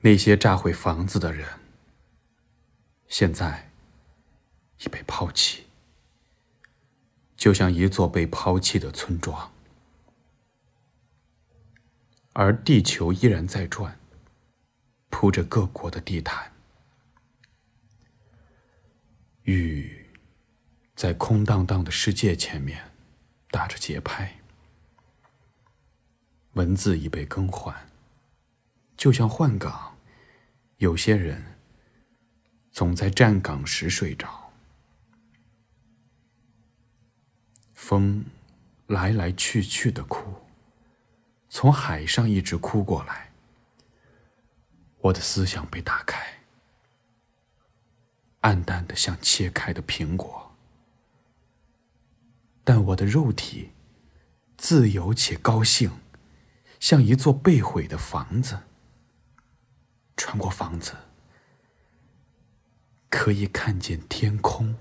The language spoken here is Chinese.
那些炸毁房子的人，现在已被抛弃，就像一座被抛弃的村庄，而地球依然在转，铺着各国的地毯。雨在空荡荡的世界前面打着节拍，文字已被更换。就像换岗，有些人总在站岗时睡着。风来来去去的哭，从海上一直哭过来。我的思想被打开，暗淡的像切开的苹果，但我的肉体自由且高兴，像一座被毁的房子。穿过房子，可以看见天空。